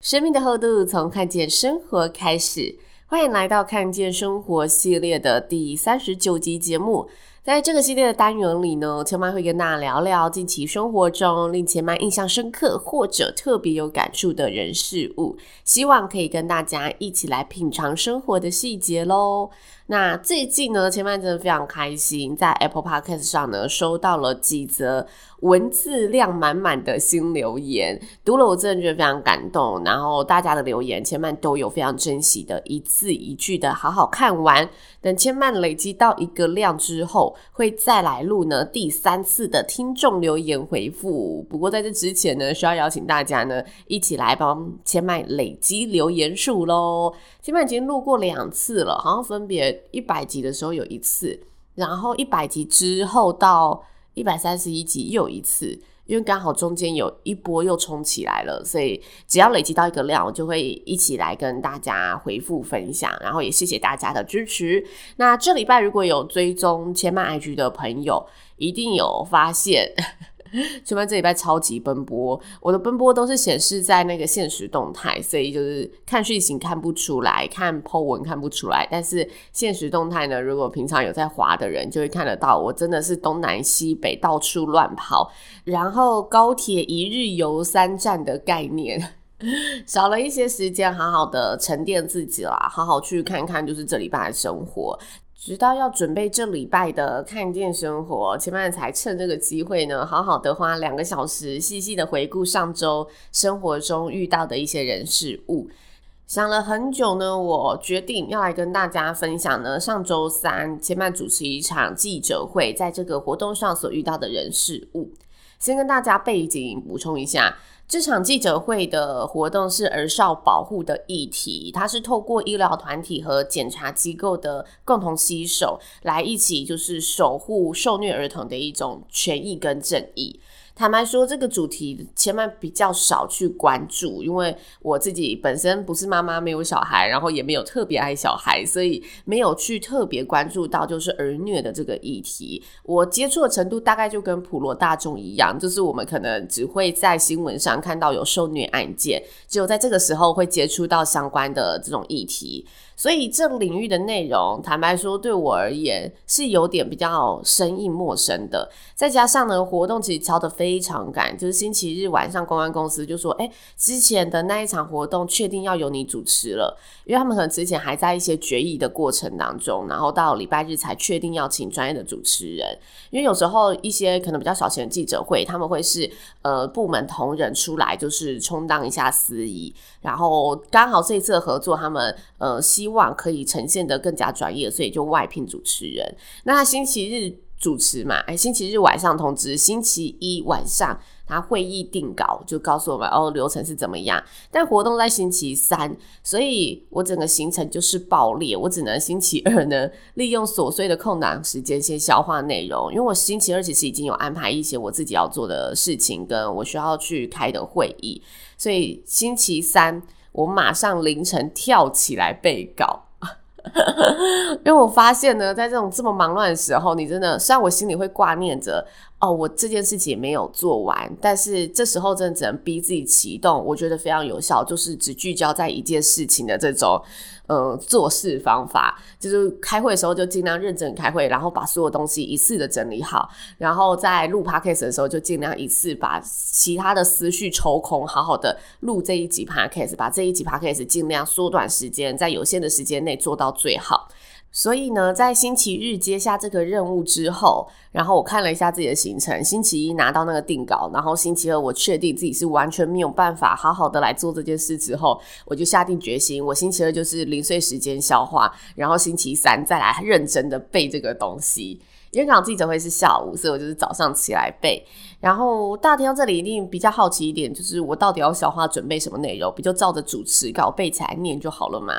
生命的厚度，从看见生活开始。欢迎来到看见生活系列的第三十九集节目。在这个系列的单元里呢，千妈会跟大家聊聊近期生活中令千妈印象深刻或者特别有感触的人事物，希望可以跟大家一起来品尝生活的细节喽。那最近呢，千嫚真的非常开心，在 Apple Podcast 上呢收到了几则文字量满满的新留言，读了我真的觉得非常感动。然后大家的留言，千嫚都有非常珍惜的一字一句的好好看完。等千曼累积到一个量之后，会再来录呢第三次的听众留言回复。不过在这之前呢，需要邀请大家呢一起来帮千曼累积留言数喽。千曼已经录过两次了，好像分别。一百集的时候有一次，然后一百集之后到一百三十一集又一次，因为刚好中间有一波又冲起来了，所以只要累积到一个量，我就会一起来跟大家回复分享，然后也谢谢大家的支持。那这礼拜如果有追踪千嫚 IG 的朋友，一定有发现。千嫚这礼拜超级奔波，我的奔波都是显示在那个现实动态，所以就是看讯息看不出来，看 po 文看不出来。但是现实动态呢，如果平常有在滑的人，就会看得到，我真的是东南西北到处乱跑，然后高铁一日游三站的概念，少了一些时间，好好的沉淀自己啦，好好去看看就是这礼拜的生活。直到要准备这礼拜的看见生活，千嫚才趁这个机会呢，好好的花两个小时，细细的回顾上周生活中遇到的一些人事物。想了很久呢，我决定要来跟大家分享呢，上周三千嫚主持一场记者会，在这个活动上所遇到的人事物。先跟大家背景补充一下。这场记者会的活动是儿少保护的议题，它是透过医疗团体和检察机构的共同携手，来一起就是守护受虐儿童的一种权益跟正义。坦白说，这个主题千嫚比较少去关注，因为我自己本身不是妈妈，没有小孩，然后也没有特别爱小孩，所以没有去特别关注到就是儿虐的这个议题。我接触的程度大概就跟普罗大众一样，就是我们可能只会在新闻上看到有受虐案件，只有在这个时候会接触到相关的这种议题。所以这领域的内容，坦白说，对我而言是有点比较生硬陌生的。再加上呢，活动其实敲得非常赶，就是星期日晚上，公关公司就说：“哎，之前的那一场活动确定要由你主持了，因为他们可能之前还在一些决议的过程当中，然后到礼拜日才确定要请专业的主持人。因为有时候一些可能比较小型的记者会，他们会是呃部门同仁出来，就是充当一下司仪，然后刚好这一次的合作，他们呃希。希望可以呈现得更加专业，所以就外聘主持人。那他星期日主持嘛，哎，星期日晚上通知，星期一晚上他会议定稿，就告诉我们哦，流程是怎么样。但活动在星期三，所以我整个行程就是爆裂，我只能星期二呢利用琐碎的空档时间先消化内容，因为我星期二其实已经有安排一些我自己要做的事情，跟我需要去开的会议，所以星期三。我马上凌晨跳起来背稿，因为我发现呢，在这种这么忙乱的时候，你真的虽然我心里会挂念着。哦，我这件事情没有做完，但是这时候真的只能逼自己启动，我觉得非常有效，就是只聚焦在一件事情的这种，呃，做事方法，就是开会的时候就尽量认真开会，然后把所有东西一次的整理好，然后在录 podcast 的时候就尽量一次把其他的思绪抽空，好好的录这一集 podcast，把这一集 podcast 尽量缩短时间，在有限的时间内做到最好。所以呢，在星期日接下这个任务之后，然后我看了一下自己的行程，星期一拿到那个定稿，然后星期二我确定自己是完全没有办法好好的来做这件事之后，我就下定决心，我星期二就是零碎时间消化，然后星期三再来认真的背这个东西。因为刚好记者会是下午，所以我就是早上起来背。然后大家这里一定比较好奇一点，就是我到底要消化准备什么内容？不就照着主持稿背起来念就好了吗？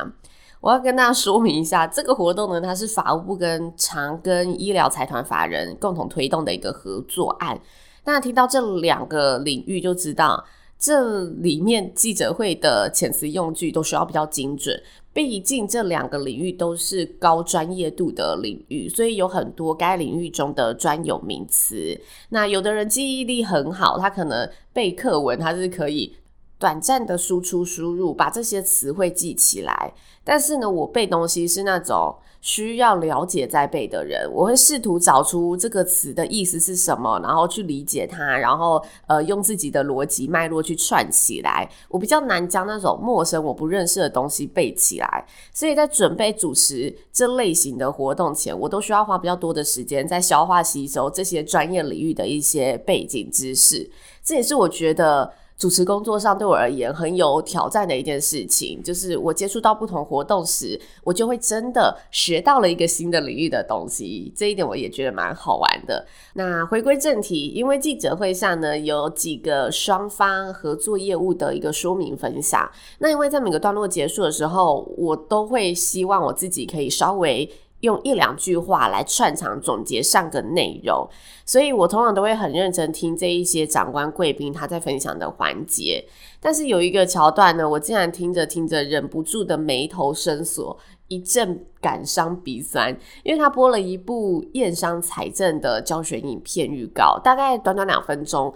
我要跟大家说明一下，这个活动呢，它是法务部跟长庚医疗财团法人共同推动的一个合作案。那听到这两个领域就知道，这里面记者会的遣词用句都需要比较精准。毕竟这两个领域都是高专业度的领域，所以有很多该领域中的专有名词。那有的人记忆力很好，他可能背课文，他是可以。短暂的输出输入，把这些词汇记起来。但是呢，我背东西是那种需要了解再背的人，我会试图找出这个词的意思是什么，然后去理解它，然后呃用自己的逻辑脉络去串起来。我比较难将那种陌生我不认识的东西背起来，所以在准备主持这类型的活动前，我都需要花比较多的时间在消化吸收这些专业领域的一些背景知识。这也是我觉得。主持工作上对我而言很有挑战的一件事情，就是我接触到不同活动时，我就会真的学到了一个新的领域的东西。这一点我也觉得蛮好玩的。那回归正题，因为记者会上呢，有几个双方合作业务的一个说明分享。那因为在每个段落结束的时候，我都会希望我自己可以稍微。用一两句话来串场总结上个内容，所以我通常都会很认真听这一些长官贵宾他在分享的环节。但是有一个桥段呢，我竟然听着听着忍不住的眉头深锁，一阵感伤鼻酸，因为他播了一部验伤财政的教学影片预告，大概短短两分钟，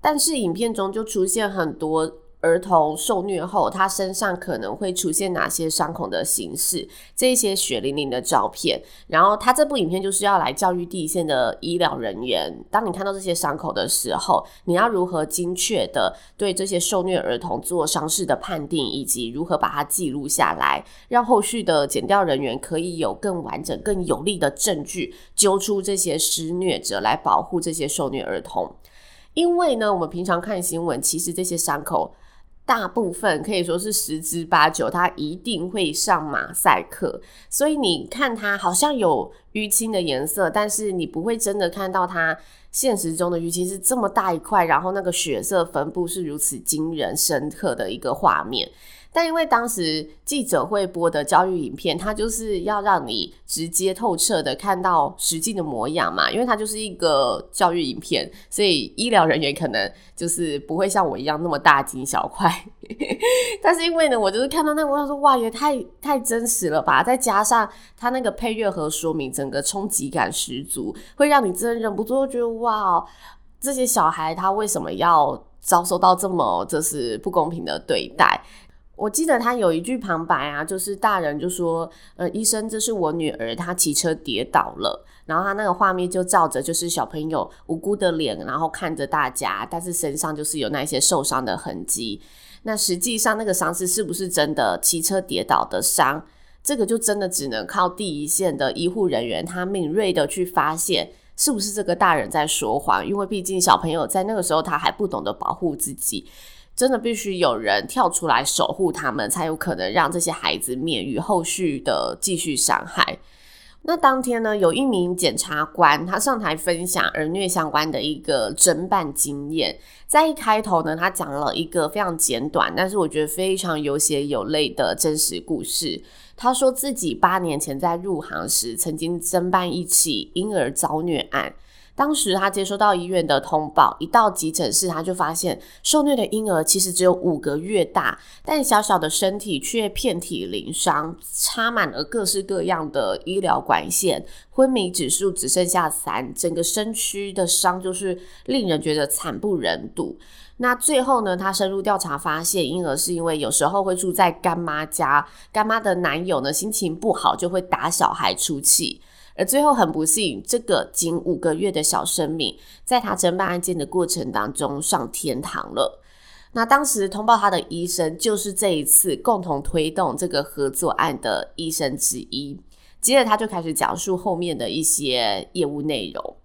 但是影片中就出现很多。儿童受虐后，他身上可能会出现哪些伤口的形式？这些血淋淋的照片。然后，他这部影片就是要来教育第一线的医疗人员：当你看到这些伤口的时候，你要如何精确的对这些受虐儿童做伤势的判定，以及如何把它记录下来，让后续的检调人员可以有更完整、更有力的证据，揪出这些施虐者，来保护这些受虐儿童。因为呢，我们平常看新闻，其实这些伤口。大部分可以说是十之八九，他一定会上马赛克，所以你看他好像有淤青的颜色，但是你不会真的看到他现实中的淤青是这么大一块，然后那个血色分布是如此惊人深刻的一个画面。但因为当时记者会播的教育影片，它就是要让你直接透彻的看到实际的模样嘛，因为它就是一个教育影片，所以医疗人员可能就是不会像我一样那么大惊小怪。但是因为呢，我就是看到那个，我想说哇，也太太真实了吧！再加上它那个配乐和说明，整个冲击感十足，会让你真的忍不住觉得哇，这些小孩他为什么要遭受到这么就是不公平的对待？我记得他有一句旁白啊，就是大人就说：“呃，医生，这是我女儿，她骑车跌倒了。”然后他那个画面就照着，就是小朋友无辜的脸，然后看着大家，但是身上就是有那些受伤的痕迹。那实际上那个伤势是不是真的骑车跌倒的伤？这个就真的只能靠第一线的医护人员，他敏锐的去发现是不是这个大人在说谎，因为毕竟小朋友在那个时候他还不懂得保护自己。真的必须有人跳出来守护他们，才有可能让这些孩子免于后续的继续伤害。那当天呢，有一名检察官，他上台分享儿虐相关的一个侦办经验。在一开头呢，他讲了一个非常简短，但是我觉得非常有血有泪的真实故事。他说自己八年前在入行时，曾经侦办一起婴儿遭虐案。当时他接收到医院的通报，一到急诊室，他就发现受虐的婴儿其实只有五个月大，但小小的身体却遍体鳞伤，插满了各式各样的医疗管线，昏迷指数只剩下三，整个身躯的伤就是令人觉得惨不忍睹。那最后呢，他深入调查发现，婴儿是因为有时候会住在干妈家，干妈的男友呢心情不好就会打小孩出气。而最后很不幸，这个仅五个月的小生命，在他侦办案件的过程当中上天堂了。那当时通报他的医生，就是这一次共同推动这个合作案的医生之一。接着他就开始讲述后面的一些业务内容。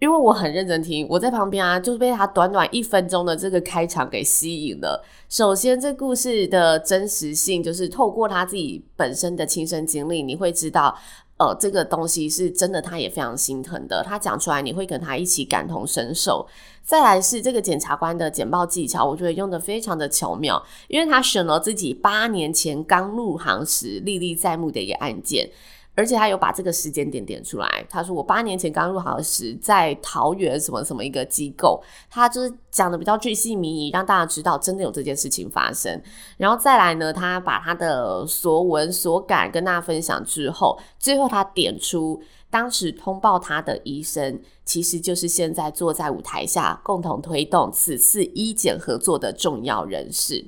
因为我很认真听，我在旁边啊，就是被他短短一分钟的这个开场给吸引了。首先，这故事的真实性就是透过他自己本身的亲身经历，你会知道，呃，这个东西是真的，他也非常心疼的。他讲出来，你会跟他一起感同身受。再来是这个检察官的简报技巧，我觉得用得非常的巧妙，因为他选了自己八年前刚入行时历历在目的一个案件。而且他有把这个时间点点出来。他说：“我八年前刚入行时，在桃园什么什么一个机构，他就是讲的比较具细靡遗，让大家知道真的有这件事情发生。然后再来呢，他把他的所闻所感跟大家分享之后，最后他点出当时通报他的医生，其实就是现在坐在舞台下共同推动此次医检合作的重要人士。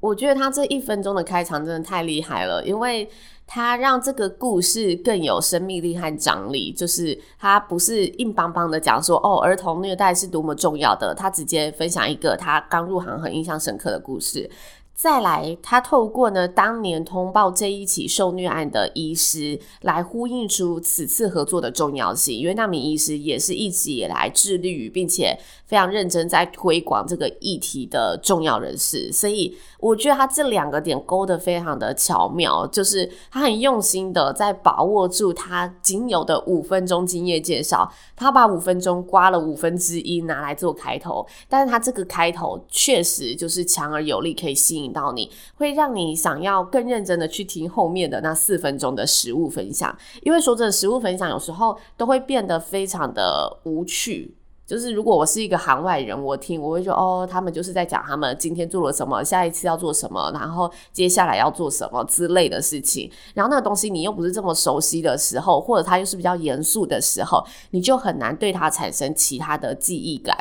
我觉得他这一分钟的开场真的太厉害了，因为。”他让这个故事更有生命力和张力，就是他不是硬邦邦的讲说哦，儿童虐待是多么重要的，他直接分享一个他刚入行很印象深刻的故事。再来，他透过呢当年通报这一起受虐案的医师，来呼应出此次合作的重要性，因为那名医师也是一直以来致力于并且非常认真在推广这个议题的重要人士，所以我觉得他这两个点勾得非常的巧妙，就是他很用心的在把握住他仅有的五分钟经验介绍，他把五分钟刮了五分之一拿来做开头，但是他这个开头确实就是强而有力，可以吸引。引到你会让你想要更认真的去听后面的那四分钟的实物分享，因为说真的，实物分享有时候都会变得非常的无趣。就是如果我是一个行外人，我听我会说哦，他们就是在讲他们今天做了什么，下一次要做什么，然后接下来要做什么之类的事情。然后那个东西你又不是这么熟悉的时候，或者他又是比较严肃的时候，你就很难对他产生其他的记忆感。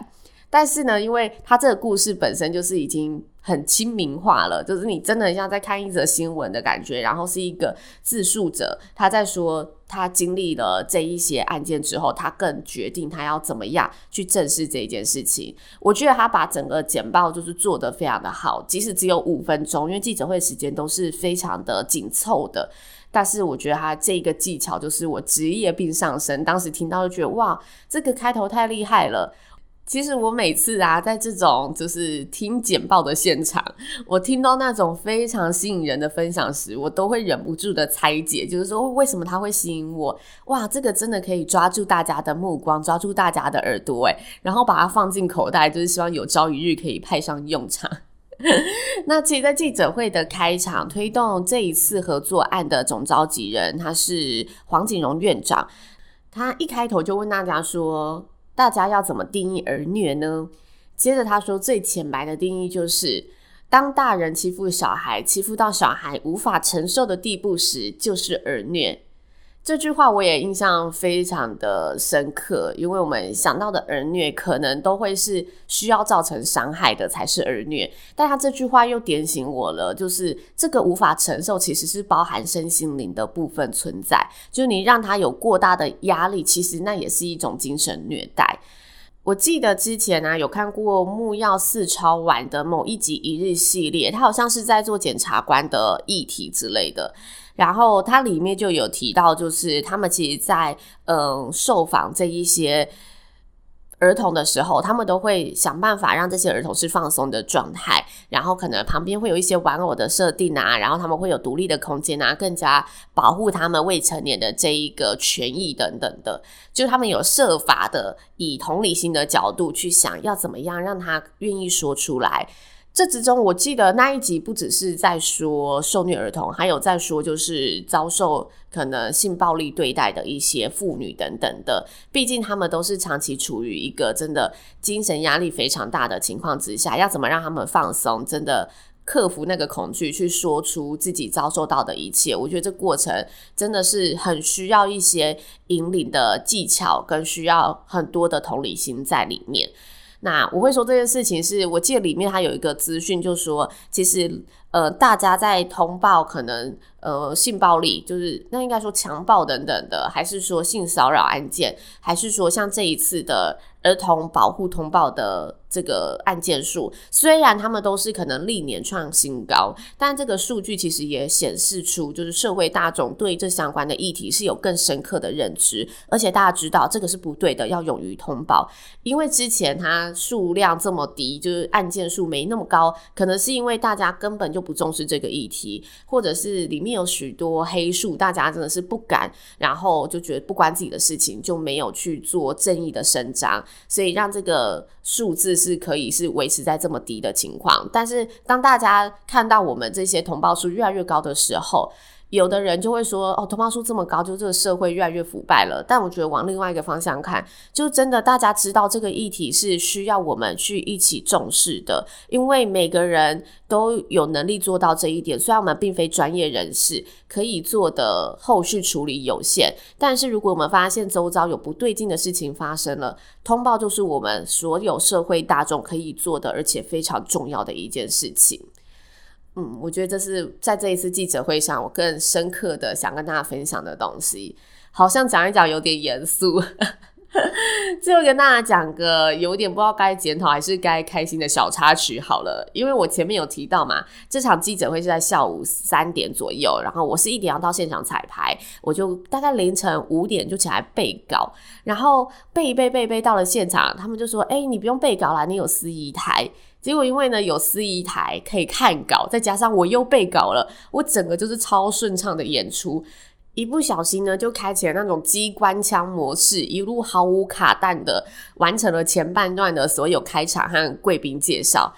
但是呢，因为他这个故事本身就是已经很亲民化了，就是你真的很像在看一则新闻的感觉，然后是一个自述者他在说他经历了这一些案件之后，他更决定他要怎么样去正视这一件事情。我觉得他把整个简报就是做得非常的好，即使只有五分钟，因为记者会时间都是非常的紧凑的，但是我觉得他这个技巧就是我职业病上升，当时听到就觉得哇，这个开头太厉害了。其实我每次啊，在这种就是听简报的现场，我听到那种非常吸引人的分享时，我都会忍不住的猜解，就是说为什么他会吸引我？哇，这个真的可以抓住大家的目光，抓住大家的耳朵，诶，然后把它放进口袋，就是希望有朝一日可以派上用场。那其实，在记者会的开场，推动这一次合作案的总召集人，他是黄锦荣院长，他一开头就问大家说。大家要怎么定义儿虐呢？接着他说，最浅白的定义就是，当大人欺负小孩，欺负到小孩无法承受的地步时，就是儿虐。这句话我也印象非常的深刻，因为我们想到的儿虐可能都会是需要造成伤害的才是儿虐，但他这句话又点醒我了，就是这个无法承受其实是包含身心灵的部分存在，就是你让他有过大的压力，其实那也是一种精神虐待。我记得之前呢、啊、有看过木曜四超玩的某一集一日系列，他好像是在做检察官的议题之类的。然后它里面就有提到，就是他们其实在嗯受访这一些儿童的时候，他们都会想办法让这些儿童是放松的状态，然后可能旁边会有一些玩偶的设定啊，然后他们会有独立的空间啊，更加保护他们未成年的这一个权益等等的，就他们有设法的以同理心的角度去想要怎么样让他愿意说出来。这之中，我记得那一集不只是在说受虐儿童，还有在说就是遭受可能性暴力对待的一些妇女等等的。毕竟他们都是长期处于一个真的精神压力非常大的情况之下，要怎么让他们放松，真的克服那个恐惧，去说出自己遭受到的一切。我觉得这过程真的是很需要一些引领的技巧，跟需要很多的同理心在里面。那我会说这件事情是，我记得里面它有一个资讯，就是说其实呃，大家在通报可能呃性暴力，就是那应该说强暴等等的，还是说性骚扰案件，还是说像这一次的。儿童保护通报的这个案件数，虽然他们都是可能历年创新高，但这个数据其实也显示出，就是社会大众对这相关的议题是有更深刻的认知，而且大家知道这个是不对的，要勇于通报。因为之前它数量这么低，就是案件数没那么高，可能是因为大家根本就不重视这个议题，或者是里面有许多黑数，大家真的是不敢，然后就觉得不关自己的事情，就没有去做正义的伸张。所以让这个数字是可以是维持在这么低的情况，但是当大家看到我们这些通报数越来越高的时候，有的人就会说：“哦，通报数这么高，就这个社会越来越腐败了。”但我觉得往另外一个方向看，就真的大家知道这个议题是需要我们去一起重视的，因为每个人都有能力做到这一点。虽然我们并非专业人士，可以做的后续处理有限，但是如果我们发现周遭有不对劲的事情发生了，通报就是我们所有社会大众可以做的，而且非常重要的一件事情。嗯，我觉得这是在这一次记者会上，我更深刻的想跟大家分享的东西。好像讲一讲有点严肃，最后跟大家讲个有点不知道该检讨还是该开心的小插曲好了。因为我前面有提到嘛，这场记者会是在下午三点左右，然后我是一点要到现场彩排，我就大概凌晨五点就起来背稿，然后背一背背背到了现场，他们就说：“哎、你不用背稿啦，你有司仪台。”结果因为呢有司仪台可以看稿，再加上我又背稿了，我整个就是超顺畅的演出，一不小心呢就开启了那种机关枪模式，一路毫无卡弹的完成了前半段的所有开场和贵宾介绍。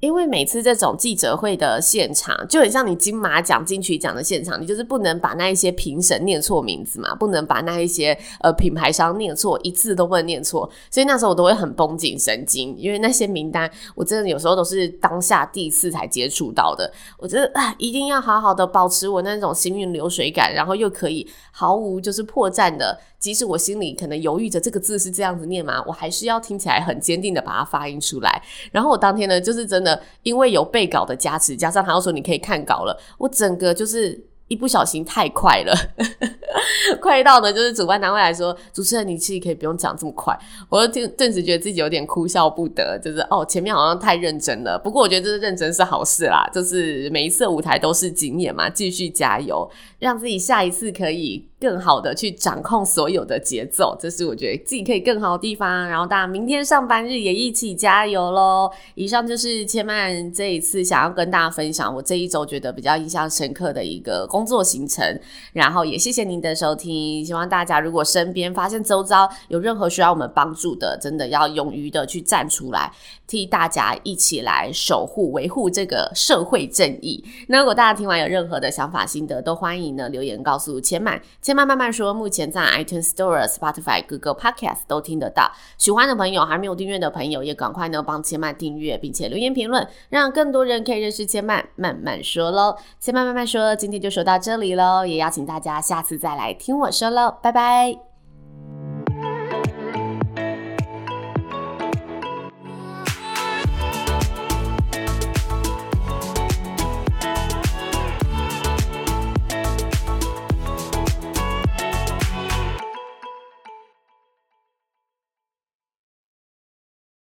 因为每次这种记者会的现场，就很像你金马奖、金曲奖的现场，你就是不能把那一些评审念错名字嘛，不能把那一些呃品牌商念错，一字都不能念错。所以那时候我都会很绷紧神经，因为那些名单我真的有时候都是当下第一次才接触到的。我觉得啊，一定要好好的保持我那种行云流水感，然后又可以毫无就是破绽的。即使我心里可能犹豫着这个字是这样子念吗？我还是要听起来很坚定的把它发音出来。然后我当天呢，就是真的因为有背稿的加持，加上他又说你可以看稿了，我整个就是。一不小心太快了，快到呢，就是主办单位来说，主持人你其实可以不用讲这么快，我就顿时觉得自己有点哭笑不得，就是哦，前面好像太认真了。不过我觉得这是认真是好事啦，就是每一次舞台都是经验嘛，继续加油，让自己下一次可以更好的去掌控所有的节奏，这是我觉得自己可以更好的地方。然后大家明天上班日也一起加油喽！以上就是千曼这一次想要跟大家分享我这一周觉得比较印象深刻的一个。工作行程，然后也谢谢您的收听。希望大家如果身边发现周遭有任何需要我们帮助的，真的要勇于的去站出来，替大家一起来守护、维护这个社会正义。那如果大家听完有任何的想法、心得，都欢迎呢留言告诉千曼。千曼慢慢说，目前在 iTunes Store、Spotify、Google Podcast 都听得到。喜欢的朋友，还没有订阅的朋友，也赶快呢帮千曼订阅，并且留言评论，让更多人可以认识千曼。慢慢说喽，千曼慢慢说，今天就说到这里喽，也邀请大家下次再来听我说喽，拜拜。